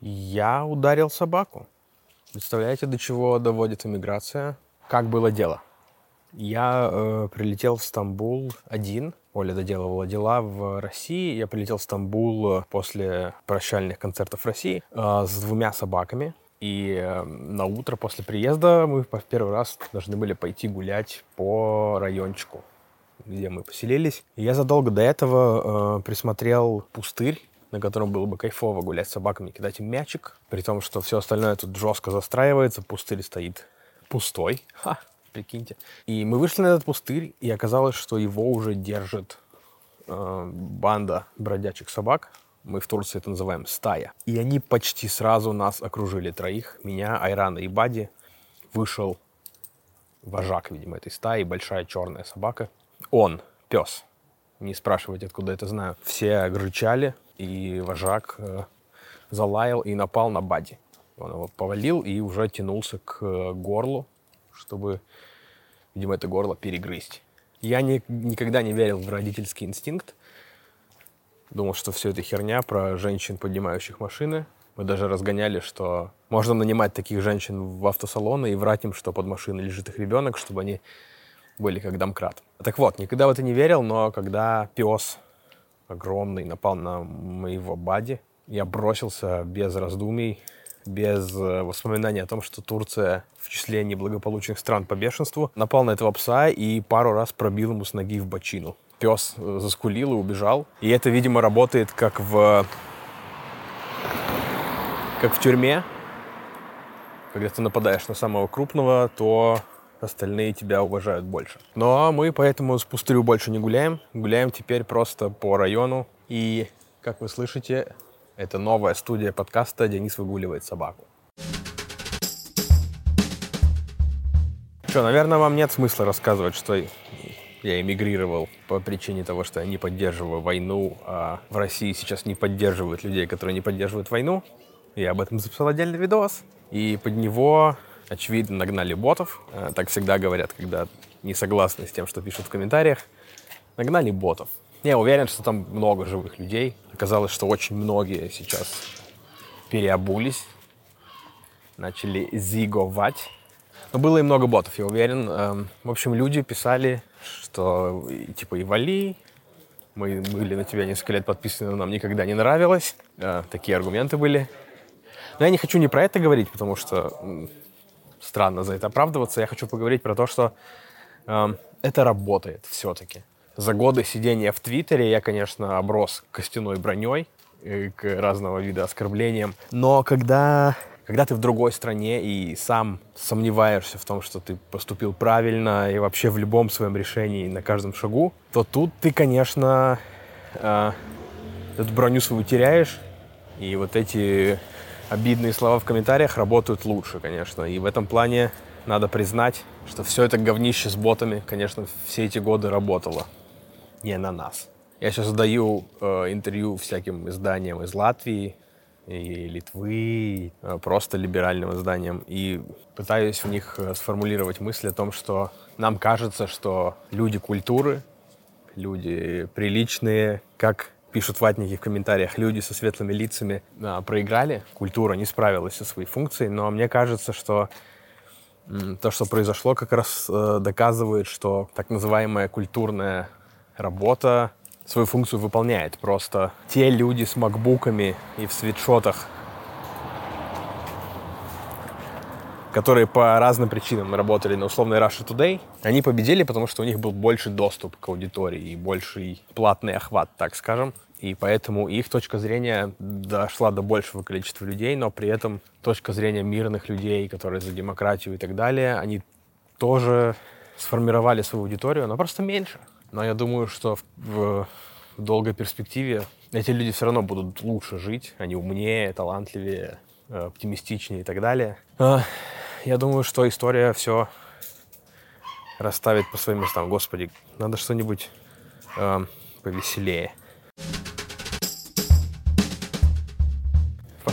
Я ударил собаку. Представляете, до чего доводит иммиграция? Как было дело? Я э, прилетел в Стамбул один. Оля доделывала дела в России. Я прилетел в Стамбул после прощальных концертов России э, с двумя собаками. И э, на утро после приезда мы в первый раз должны были пойти гулять по райончику, где мы поселились. И я задолго до этого э, присмотрел пустырь на котором было бы кайфово гулять с собаками, кидать им мячик, при том, что все остальное тут жестко застраивается, пустырь стоит пустой. Ха, прикиньте. И мы вышли на этот пустырь, и оказалось, что его уже держит э, банда бродячих собак. Мы в Турции это называем стая. И они почти сразу нас окружили троих. Меня, Айрана и Бади. Вышел вожак, видимо, этой стаи, большая черная собака. Он, пес. Не спрашивайте, откуда это знаю. Все рычали, и вожак э, залаял и напал на Бади. Он его повалил и уже тянулся к э, горлу, чтобы, видимо, это горло перегрызть. Я не, никогда не верил в родительский инстинкт. Думал, что все это херня про женщин, поднимающих машины. Мы даже разгоняли, что можно нанимать таких женщин в автосалоны и врать им, что под машиной лежит их ребенок, чтобы они были как домкрат. Так вот, никогда в это не верил, но когда пес огромный напал на моего бади, я бросился без раздумий, без э, воспоминаний о том, что Турция в числе неблагополучных стран по бешенству, напал на этого пса и пару раз пробил ему с ноги в бочину. Пес э, заскулил и убежал. И это, видимо, работает как в... как в тюрьме. Когда ты нападаешь на самого крупного, то остальные тебя уважают больше. Но мы поэтому с пустырю больше не гуляем. Гуляем теперь просто по району. И, как вы слышите, это новая студия подкаста «Денис выгуливает собаку». Что, наверное, вам нет смысла рассказывать, что я эмигрировал по причине того, что я не поддерживаю войну, а в России сейчас не поддерживают людей, которые не поддерживают войну. Я об этом записал отдельный видос. И под него очевидно, нагнали ботов. Э, так всегда говорят, когда не согласны с тем, что пишут в комментариях. Нагнали ботов. Я уверен, что там много живых людей. Оказалось, что очень многие сейчас переобулись, начали зиговать. Но было и много ботов, я уверен. Эм, в общем, люди писали, что типа и вали, мы были на тебя несколько лет подписаны, но нам никогда не нравилось. Э, такие аргументы были. Но я не хочу не про это говорить, потому что странно за это оправдываться. Я хочу поговорить про то, что э, это работает все-таки. За годы сидения в Твиттере я, конечно, оброс костяной броней к разного вида оскорблениям. Но когда, когда ты в другой стране и сам сомневаешься в том, что ты поступил правильно и вообще в любом своем решении на каждом шагу, то тут ты, конечно, э, эту броню свою теряешь. И вот эти обидные слова в комментариях работают лучше, конечно. И в этом плане надо признать, что все это говнище с ботами, конечно, все эти годы работало. Не на нас. Я сейчас задаю э, интервью всяким изданиям из Латвии и Литвы, э, просто либеральным изданиям, и пытаюсь в них э, сформулировать мысль о том, что нам кажется, что люди культуры, люди приличные, как пишут ватники в комментариях, люди со светлыми лицами а, проиграли, культура не справилась со своей функцией, но мне кажется, что то, что произошло, как раз э, доказывает, что так называемая культурная работа свою функцию выполняет. Просто те люди с макбуками и в свитшотах, которые по разным причинам работали на условной Russia Today, они победили, потому что у них был больше доступ к аудитории и больший платный охват, так скажем. И поэтому их точка зрения дошла до большего количества людей, но при этом точка зрения мирных людей, которые за демократию и так далее, они тоже сформировали свою аудиторию, но просто меньше. Но я думаю, что в, в, долгой перспективе эти люди все равно будут лучше жить, они умнее, талантливее, оптимистичнее и так далее. Я думаю, что история все расставит по своим местам. Господи, надо что-нибудь э, повеселее.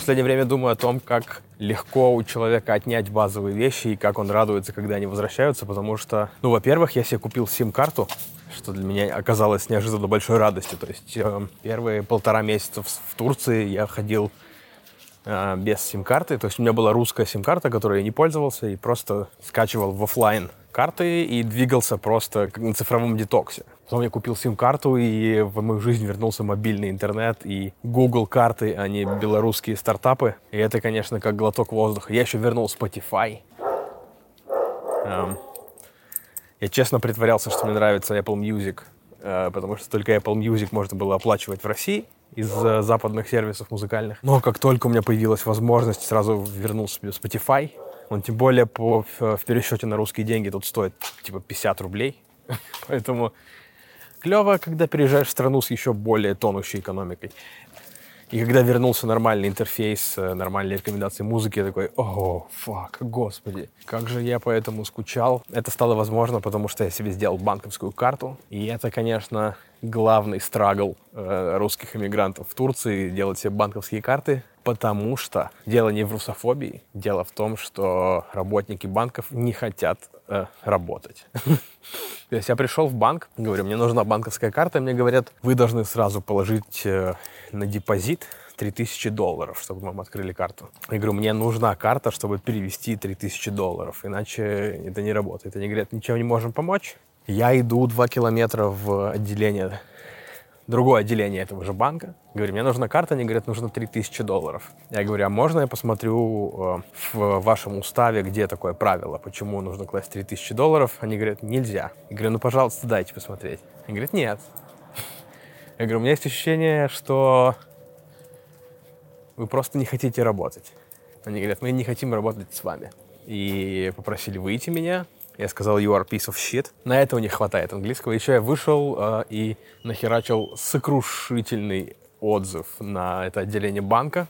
последнее время думаю о том, как легко у человека отнять базовые вещи и как он радуется, когда они возвращаются, потому что, ну, во-первых, я себе купил сим-карту, что для меня оказалось неожиданно большой радостью. То есть э, первые полтора месяца в, в Турции я ходил э, без сим-карты. То есть у меня была русская сим-карта, которой я не пользовался, и просто скачивал в офлайн карты и двигался просто на цифровом детоксе. Потом я купил сим-карту, и в мою жизнь вернулся мобильный интернет и Google карты, а не белорусские стартапы. И это, конечно, как глоток воздуха. Я еще вернул Spotify. Эм, я честно притворялся, что мне нравится Apple Music, э, потому что только Apple Music можно было оплачивать в России из западных сервисов музыкальных. Но как только у меня появилась возможность, сразу вернул себе Spotify. Он тем более по, в пересчете на русские деньги тут стоит типа 50 рублей. Поэтому клево, когда переезжаешь в страну с еще более тонущей экономикой. И когда вернулся нормальный интерфейс, э, нормальные рекомендации музыки, я такой, о, фак, господи, как же я по этому скучал. Это стало возможно, потому что я себе сделал банковскую карту. И это, конечно, главный страгл э, русских иммигрантов в Турции, делать себе банковские карты, потому что дело не в русофобии, дело в том, что работники банков не хотят э, работать. То есть я пришел в банк, говорю, мне нужна банковская карта, мне говорят, вы должны сразу положить э, на депозит 3000 долларов, чтобы вам открыли карту. Я говорю, мне нужна карта, чтобы перевести 3000 долларов, иначе это не работает. Они говорят, ничем не можем помочь. Я иду 2 километра в отделение другое отделение этого же банка. Говорю, мне нужна карта, они говорят, нужно 3000 долларов. Я говорю, а можно я посмотрю э, в вашем уставе, где такое правило, почему нужно класть 3000 долларов? Они говорят, нельзя. Я говорю, ну, пожалуйста, дайте посмотреть. Они говорят, нет. Я говорю, у меня есть ощущение, что вы просто не хотите работать. Они говорят, мы не хотим работать с вами. И попросили выйти меня, я сказал, you are piece of shit. На этого не хватает английского. Еще я вышел э, и нахерачил сокрушительный отзыв на это отделение банка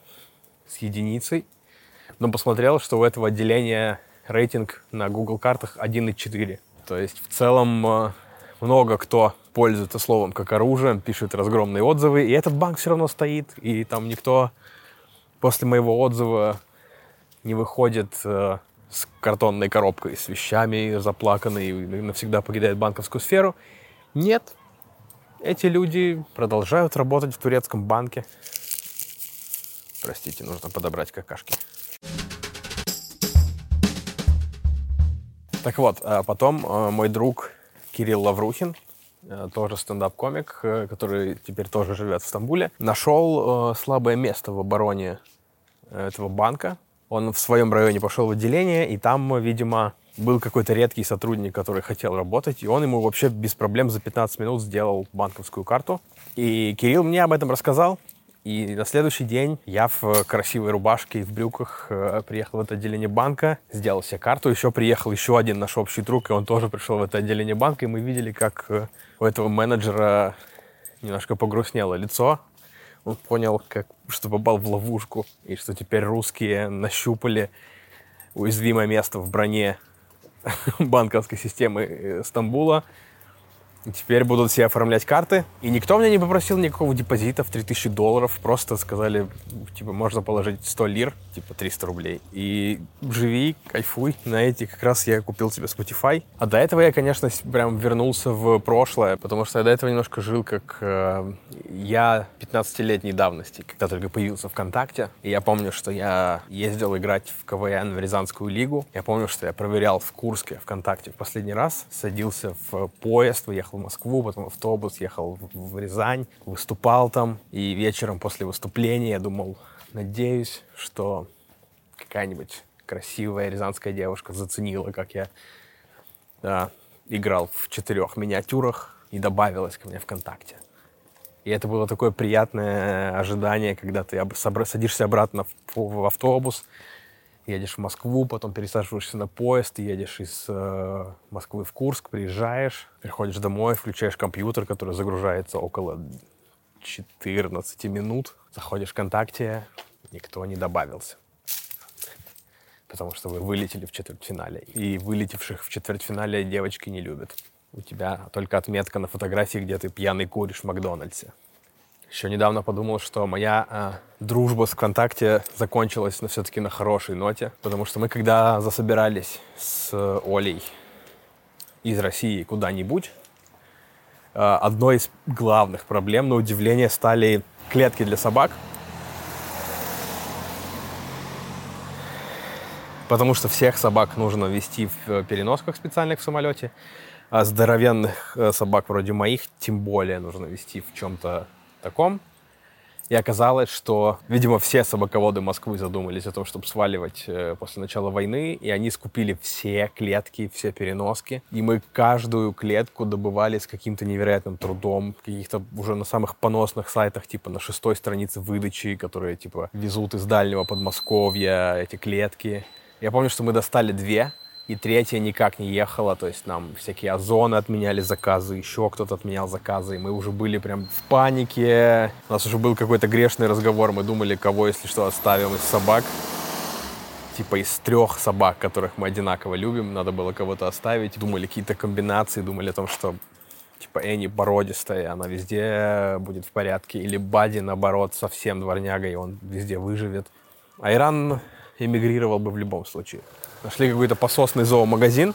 с единицей. Но посмотрел, что у этого отделения рейтинг на Google картах 1,4. То есть в целом э, много кто пользуется словом как оружием, пишет разгромные отзывы, и этот банк все равно стоит, и там никто после моего отзыва не выходит э, с картонной коробкой, с вещами заплаканной и навсегда покидает банковскую сферу. Нет. Эти люди продолжают работать в турецком банке. Простите, нужно подобрать какашки. Так вот, а потом э, мой друг Кирилл Лаврухин, э, тоже стендап-комик, который теперь тоже живет в Стамбуле, нашел слабое место в обороне этого банка, он в своем районе пошел в отделение, и там, видимо, был какой-то редкий сотрудник, который хотел работать, и он ему вообще без проблем за 15 минут сделал банковскую карту. И Кирилл мне об этом рассказал, и на следующий день я в красивой рубашке и в брюках э, приехал в это отделение банка, сделал себе карту. Еще приехал еще один наш общий друг, и он тоже пришел в это отделение банка, и мы видели, как э, у этого менеджера немножко погрустнело лицо он понял, как, что попал в ловушку, и что теперь русские нащупали уязвимое место в броне банковской системы э, Стамбула, Теперь будут все оформлять карты. И никто меня не попросил никакого депозита в 3000 долларов. Просто сказали, типа, можно положить 100 лир, типа 300 рублей. И живи, кайфуй. На эти как раз я купил себе Spotify. А до этого я, конечно, прям вернулся в прошлое, потому что я до этого немножко жил как э, я 15-летней давности, когда только появился ВКонтакте. И я помню, что я ездил играть в КВН в Рязанскую лигу. Я помню, что я проверял в Курске ВКонтакте в последний раз, садился в поезд, уехал в Москву, потом автобус, ехал в Рязань, выступал там. И вечером после выступления я думал, надеюсь, что какая-нибудь красивая рязанская девушка заценила, как я да, играл в четырех миниатюрах и добавилась ко мне ВКонтакте. И это было такое приятное ожидание, когда ты садишься обратно в автобус, едешь в Москву, потом пересаживаешься на поезд, едешь из э, Москвы в Курск, приезжаешь, приходишь домой, включаешь компьютер, который загружается около 14 минут, заходишь в ВКонтакте, никто не добавился. Потому что вы вылетели в четвертьфинале. И вылетевших в четвертьфинале девочки не любят. У тебя только отметка на фотографии, где ты пьяный куришь в Макдональдсе. Еще недавно подумал, что моя э, дружба с ВКонтакте закончилась на все-таки на хорошей ноте, потому что мы когда засобирались с Олей из России куда-нибудь, э, одной из главных проблем, на удивление, стали клетки для собак. потому что всех собак нужно вести в э, переносках специальных в самолете, а здоровенных э, собак вроде моих тем более нужно вести в чем-то таком. И оказалось, что, видимо, все собаководы Москвы задумались о том, чтобы сваливать э, после начала войны, и они скупили все клетки, все переноски. И мы каждую клетку добывали с каким-то невероятным трудом, каких-то уже на самых поносных сайтах, типа на шестой странице выдачи, которые, типа, везут из дальнего Подмосковья эти клетки. Я помню, что мы достали две, и третья никак не ехала, то есть нам всякие озоны отменяли заказы, еще кто-то отменял заказы, и мы уже были прям в панике. У нас уже был какой-то грешный разговор, мы думали, кого, если что, оставим из собак. Типа из трех собак, которых мы одинаково любим, надо было кого-то оставить. Думали какие-то комбинации, думали о том, что типа Энни породистая, она везде будет в порядке. Или Бади, наоборот, совсем дворняга, и он везде выживет. Айран эмигрировал бы в любом случае. Нашли какой-то пососный зоомагазин,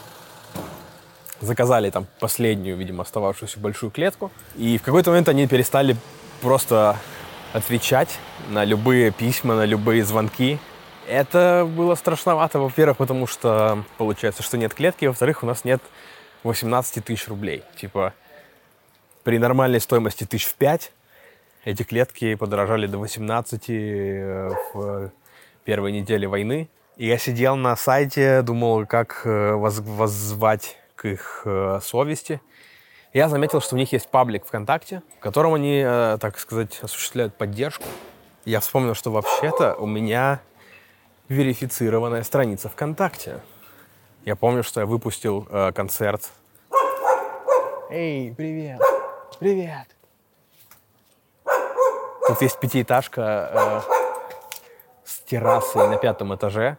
заказали там последнюю, видимо, остававшуюся большую клетку. И в какой-то момент они перестали просто отвечать на любые письма, на любые звонки. Это было страшновато, во-первых, потому что получается, что нет клетки, во-вторых, у нас нет 18 тысяч рублей. Типа при нормальной стоимости тысяч в пять эти клетки подорожали до 18 э, в первой неделе войны. И я сидел на сайте, думал, как э, воззвать к их э, совести. Я заметил, что у них есть паблик ВКонтакте, в котором они, э, так сказать, осуществляют поддержку. Я вспомнил, что вообще-то у меня верифицированная страница ВКонтакте. Я помню, что я выпустил э, концерт. Эй, привет! Привет! Тут есть пятиэтажка э, террасой на пятом этаже.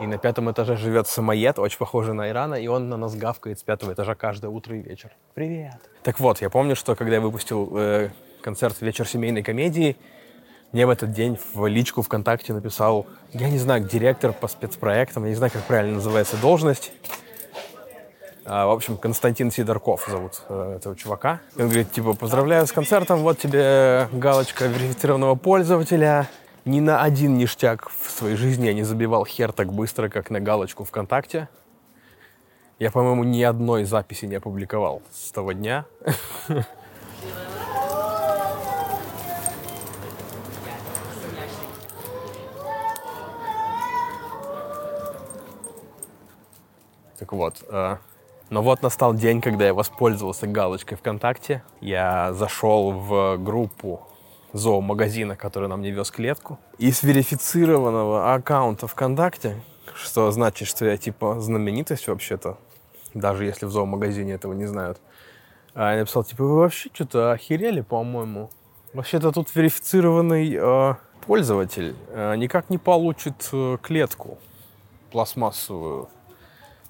И на пятом этаже живет самоед, очень похожий на Ирана, и он на нас гавкает с пятого этажа каждое утро и вечер. Привет. Так вот, я помню, что когда я выпустил э, концерт «Вечер семейной комедии», мне в этот день в личку ВКонтакте написал, я не знаю, директор по спецпроектам, я не знаю, как правильно называется должность. А, в общем, Константин Сидорков зовут э, этого чувака. И он говорит, типа, поздравляю с концертом, вот тебе галочка верифицированного пользователя ни на один ништяк в своей жизни я не забивал хер так быстро, как на галочку ВКонтакте. Я, по-моему, ни одной записи не опубликовал с того дня. Так вот, э, но вот настал день, когда я воспользовался галочкой ВКонтакте. Я зашел в группу зоомагазина, который нам не вез клетку, и с верифицированного аккаунта ВКонтакте, что значит, что я типа знаменитость вообще-то, даже если в зоомагазине этого не знают. А я написал, типа, вы вообще что-то охерели, по-моему. Вообще-то тут верифицированный э, пользователь э, никак не получит э, клетку пластмассовую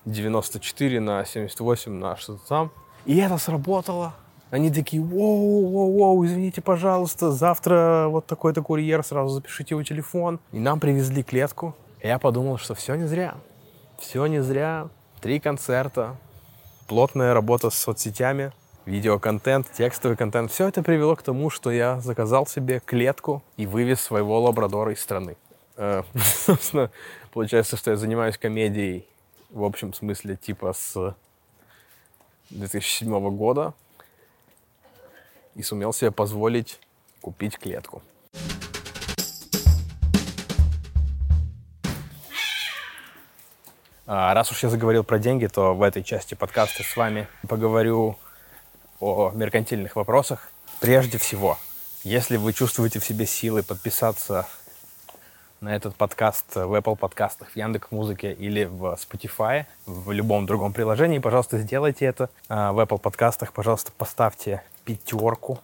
94 на 78 на что-то там. И это сработало. Они такие, воу, воу, воу, извините, пожалуйста, завтра вот такой-то курьер, сразу запишите его телефон. И нам привезли клетку. И я подумал, что все не зря. Все не зря. Три концерта, плотная работа с соцсетями, видеоконтент, текстовый контент. Все это привело к тому, что я заказал себе клетку и вывез своего лабрадора из страны. Э, собственно, получается, что я занимаюсь комедией в общем смысле типа с 2007 года и сумел себе позволить купить клетку. А, раз уж я заговорил про деньги, то в этой части подкаста с вами поговорю о меркантильных вопросах. Прежде всего, если вы чувствуете в себе силы подписаться на этот подкаст в Apple подкастах, в Яндекс Музыке или в Spotify, в любом другом приложении, пожалуйста, сделайте это. А, в Apple подкастах, пожалуйста, поставьте пятерку,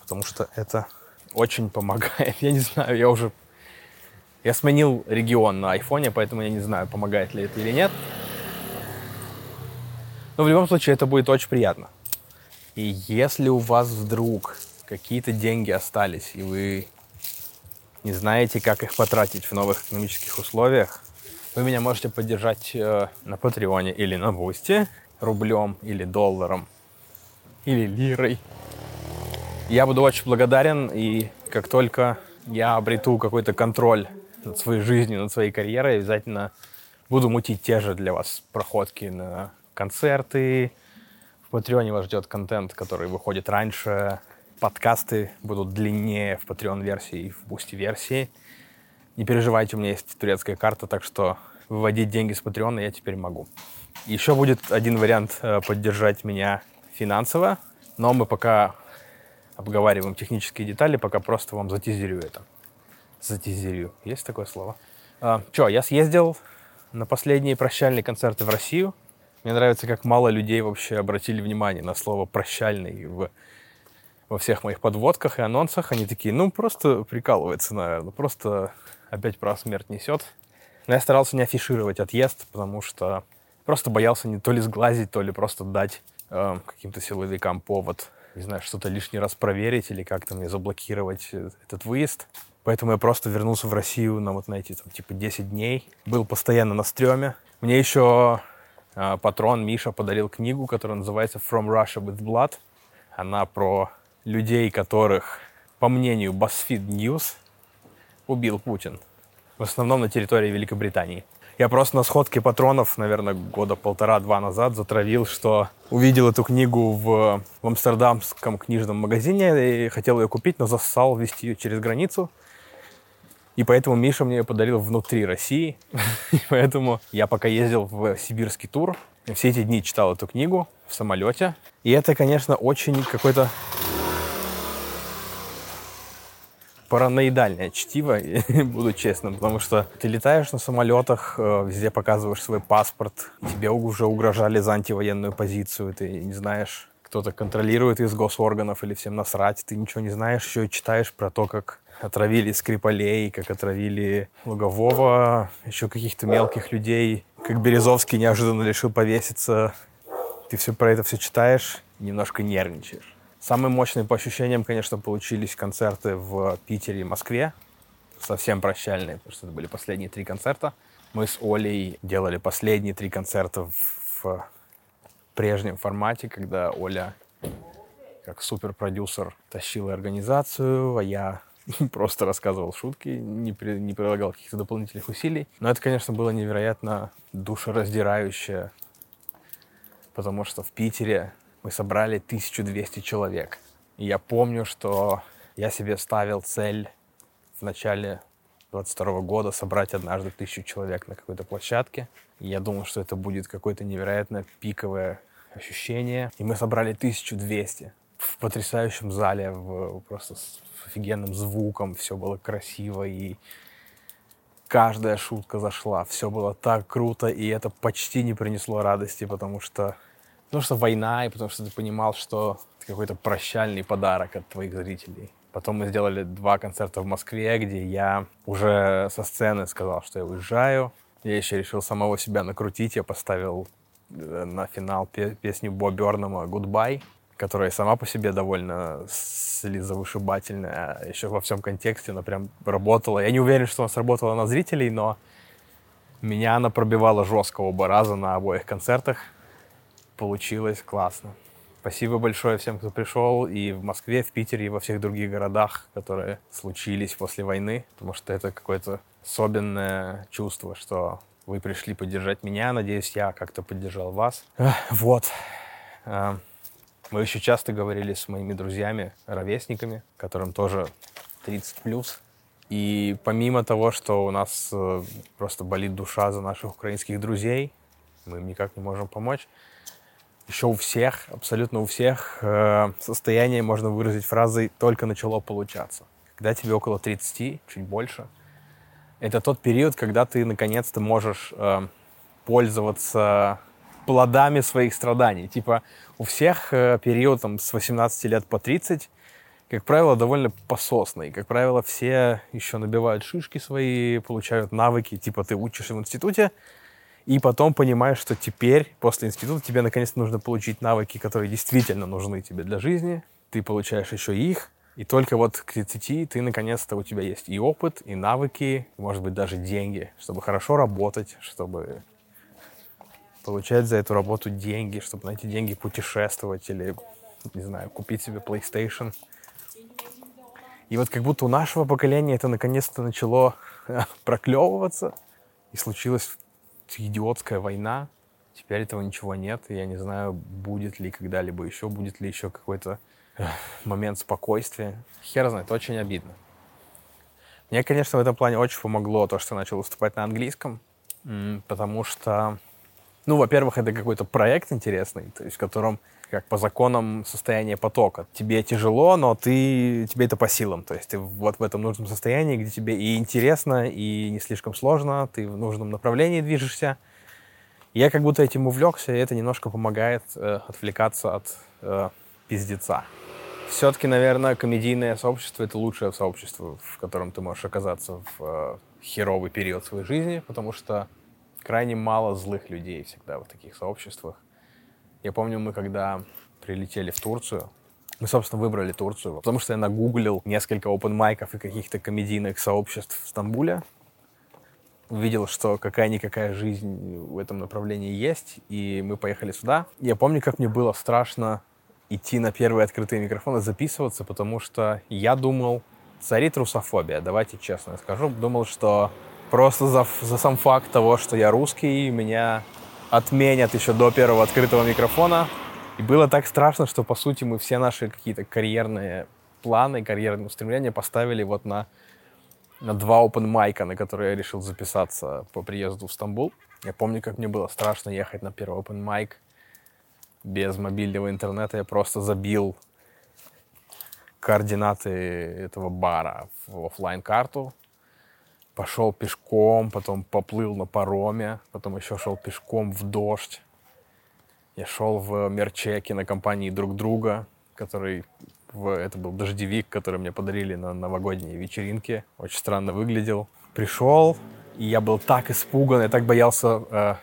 потому что это очень помогает. Я не знаю, я уже... Я сменил регион на айфоне, поэтому я не знаю, помогает ли это или нет. Но в любом случае это будет очень приятно. И если у вас вдруг какие-то деньги остались, и вы не знаете, как их потратить в новых экономических условиях, вы меня можете поддержать э, на Патреоне или на Бусте рублем или долларом или лирой. Я буду очень благодарен, и как только я обрету какой-то контроль над своей жизнью, над своей карьерой. Обязательно буду мутить те же для вас проходки на концерты. В Патреоне вас ждет контент, который выходит раньше. Подкасты будут длиннее в Patreon-версии и в Boosty-версии. Не переживайте, у меня есть турецкая карта, так что выводить деньги с Патреона я теперь могу. Еще будет один вариант э, поддержать меня финансово, но мы пока обговариваем технические детали, пока просто вам затизерю это. Затизерю. Есть такое слово? А, Че, я съездил на последние прощальные концерты в Россию. Мне нравится, как мало людей вообще обратили внимание на слово «прощальный» в, во всех моих подводках и анонсах. Они такие, ну, просто прикалывается, наверное, просто опять про смерть несет. Но я старался не афишировать отъезд, потому что просто боялся не то ли сглазить, то ли просто дать э, каким-то силовикам повод, не знаю, что-то лишний раз проверить или как-то мне заблокировать э, этот выезд. Поэтому я просто вернулся в Россию на вот на эти, там, типа, 10 дней. Был постоянно на стреме. Мне еще э, патрон Миша подарил книгу, которая называется «From Russia with Blood». Она про людей, которых, по мнению BuzzFeed News, убил Путин. В основном на территории Великобритании. Я просто на сходке патронов, наверное, года полтора-два назад затравил, что увидел эту книгу в, в амстердамском книжном магазине и хотел ее купить, но зассал вести ее через границу. И поэтому Миша мне ее подарил внутри России. И поэтому я пока ездил в сибирский тур, все эти дни читал эту книгу в самолете. И это, конечно, очень какой-то параноидальное чтиво, буду честным, потому что ты летаешь на самолетах, э, везде показываешь свой паспорт, тебе уже угрожали за антивоенную позицию, ты не знаешь, кто-то контролирует из госорганов или всем насрать, ты ничего не знаешь, еще и читаешь про то, как отравили Скрипалей, как отравили Лугового, еще каких-то мелких людей, как Березовский неожиданно решил повеситься. Ты все про это все читаешь немножко нервничаешь. Самые мощные по ощущениям, конечно, получились концерты в Питере и Москве. Совсем прощальные, потому что это были последние три концерта. Мы с Олей делали последние три концерта в, прежнем формате, когда Оля как суперпродюсер тащила организацию, а я просто рассказывал шутки, не, при, не прилагал каких-то дополнительных усилий. Но это, конечно, было невероятно душераздирающе, потому что в Питере мы собрали 1200 человек. И я помню, что я себе ставил цель в начале 22 года собрать однажды тысячу человек на какой-то площадке. И я думал, что это будет какое-то невероятно пиковое ощущение. И мы собрали 1200 в потрясающем зале, в, просто с офигенным звуком, все было красиво, и каждая шутка зашла, все было так круто, и это почти не принесло радости, потому что Потому что война, и потому что ты понимал, что это какой-то прощальный подарок от твоих зрителей. Потом мы сделали два концерта в Москве, где я уже со сцены сказал, что я уезжаю. Я еще решил самого себя накрутить. Я поставил э, на финал песню Бо Бернама «Goodbye», которая сама по себе довольно слезовышибательная. А еще во всем контексте она прям работала. Я не уверен, что она сработала на зрителей, но меня она пробивала жестко оба раза на обоих концертах получилось классно. Спасибо большое всем, кто пришел и в Москве, в Питере, и во всех других городах, которые случились после войны, потому что это какое-то особенное чувство, что вы пришли поддержать меня. Надеюсь, я как-то поддержал вас. Вот. А, мы еще часто говорили с моими друзьями, ровесниками, которым тоже 30 плюс. И помимо того, что у нас э, просто болит душа за наших украинских друзей, мы им никак не можем помочь, еще у всех, абсолютно у всех, э, состояние можно выразить фразой «только начало получаться». Когда тебе около 30, чуть больше, это тот период, когда ты наконец-то можешь э, пользоваться плодами своих страданий. Типа у всех э, период там, с 18 лет по 30, как правило, довольно пососный. Как правило, все еще набивают шишки свои, получают навыки. Типа ты учишься в институте, и потом понимаешь, что теперь, после института, тебе наконец нужно получить навыки, которые действительно нужны тебе для жизни. Ты получаешь еще их, и только вот к 30 ты наконец-то у тебя есть и опыт, и навыки, может быть, даже деньги, чтобы хорошо работать, чтобы получать за эту работу деньги, чтобы на эти деньги путешествовать или, не знаю, купить себе PlayStation. И вот как будто у нашего поколения это наконец-то начало проклевываться. И случилась идиотская война. Теперь этого ничего нет. Я не знаю, будет ли когда-либо еще, будет ли еще какой-то момент спокойствия. Хер знает, очень обидно. Мне, конечно, в этом плане очень помогло то, что начал выступать на английском, потому что, ну, во-первых, это какой-то проект интересный, то есть в котором как по законам состояния потока. Тебе тяжело, но ты, тебе это по силам. То есть ты вот в этом нужном состоянии, где тебе и интересно, и не слишком сложно, ты в нужном направлении движешься. Я как будто этим увлекся, и это немножко помогает э, отвлекаться от э, пиздеца. Все-таки, наверное, комедийное сообщество — это лучшее сообщество, в котором ты можешь оказаться в э, херовый период своей жизни, потому что крайне мало злых людей всегда в таких сообществах. Я помню, мы когда прилетели в Турцию, мы, собственно, выбрали Турцию, потому что я нагуглил несколько open майков и каких-то комедийных сообществ в Стамбуле. Увидел, что какая-никакая жизнь в этом направлении есть, и мы поехали сюда. Я помню, как мне было страшно идти на первые открытые микрофоны, записываться, потому что я думал, царит русофобия, давайте честно скажу. Думал, что просто за, за сам факт того, что я русский, меня отменят еще до первого открытого микрофона. И было так страшно, что, по сути, мы все наши какие-то карьерные планы, карьерные устремления поставили вот на, на два open майка, на которые я решил записаться по приезду в Стамбул. Я помню, как мне было страшно ехать на первый open майк без мобильного интернета. Я просто забил координаты этого бара в офлайн карту пошел пешком, потом поплыл на пароме, потом еще шел пешком в дождь. Я шел в мерчеке на компании друг друга, который в, это был дождевик, который мне подарили на новогодней вечеринке. Очень странно выглядел. Пришел, и я был так испуган, я так боялся э,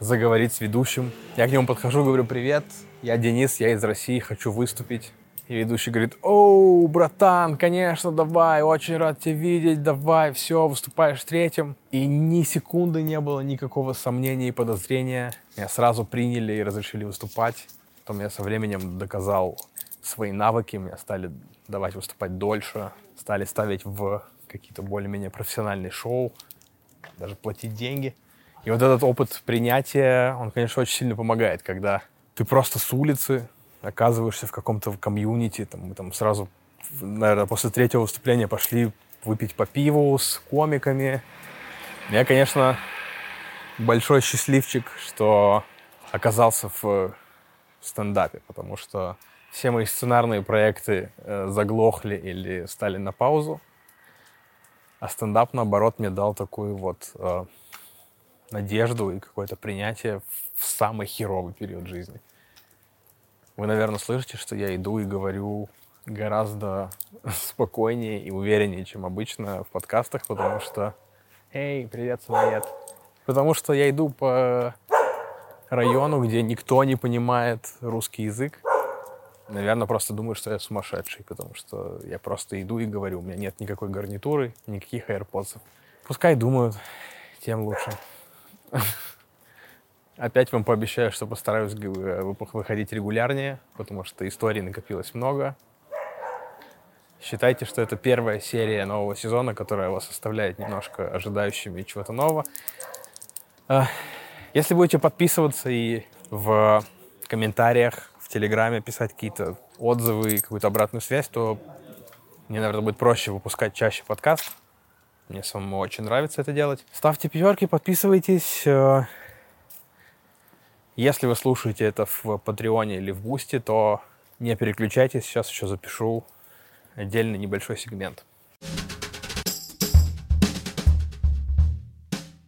заговорить с ведущим. Я к нему подхожу, говорю, привет, я Денис, я из России, хочу выступить. И ведущий говорит, оу, братан, конечно, давай, очень рад тебя видеть, давай, все, выступаешь третьим. И ни секунды не было никакого сомнения и подозрения. Меня сразу приняли и разрешили выступать. Потом я со временем доказал свои навыки, меня стали давать выступать дольше, стали ставить в какие-то более-менее профессиональные шоу, даже платить деньги. И вот этот опыт принятия, он, конечно, очень сильно помогает, когда ты просто с улицы оказываешься в каком-то комьюнити, там, мы там сразу, наверное, после третьего выступления пошли выпить по пиву с комиками. Я, конечно, большой счастливчик, что оказался в стендапе, потому что все мои сценарные проекты э, заглохли или стали на паузу, а стендап, наоборот, мне дал такую вот э, надежду и какое-то принятие в самый херовый период жизни. Вы, наверное, слышите, что я иду и говорю гораздо спокойнее и увереннее, чем обычно в подкастах, потому что... Эй, привет, самоед. Потому что я иду по району, где никто не понимает русский язык. Наверное, просто думаю, что я сумасшедший, потому что я просто иду и говорю, у меня нет никакой гарнитуры, никаких AirPods. Пускай думают, тем лучше. Опять вам пообещаю, что постараюсь э, выходить регулярнее, потому что историй накопилось много. Считайте, что это первая серия нового сезона, которая вас оставляет немножко ожидающими чего-то нового. Если будете подписываться и в комментариях в Телеграме писать какие-то отзывы и какую-то обратную связь, то мне, наверное, будет проще выпускать чаще подкаст. Мне самому очень нравится это делать. Ставьте пятерки, подписывайтесь. Если вы слушаете это в Патреоне или в Бусти, то не переключайтесь, сейчас еще запишу отдельный небольшой сегмент.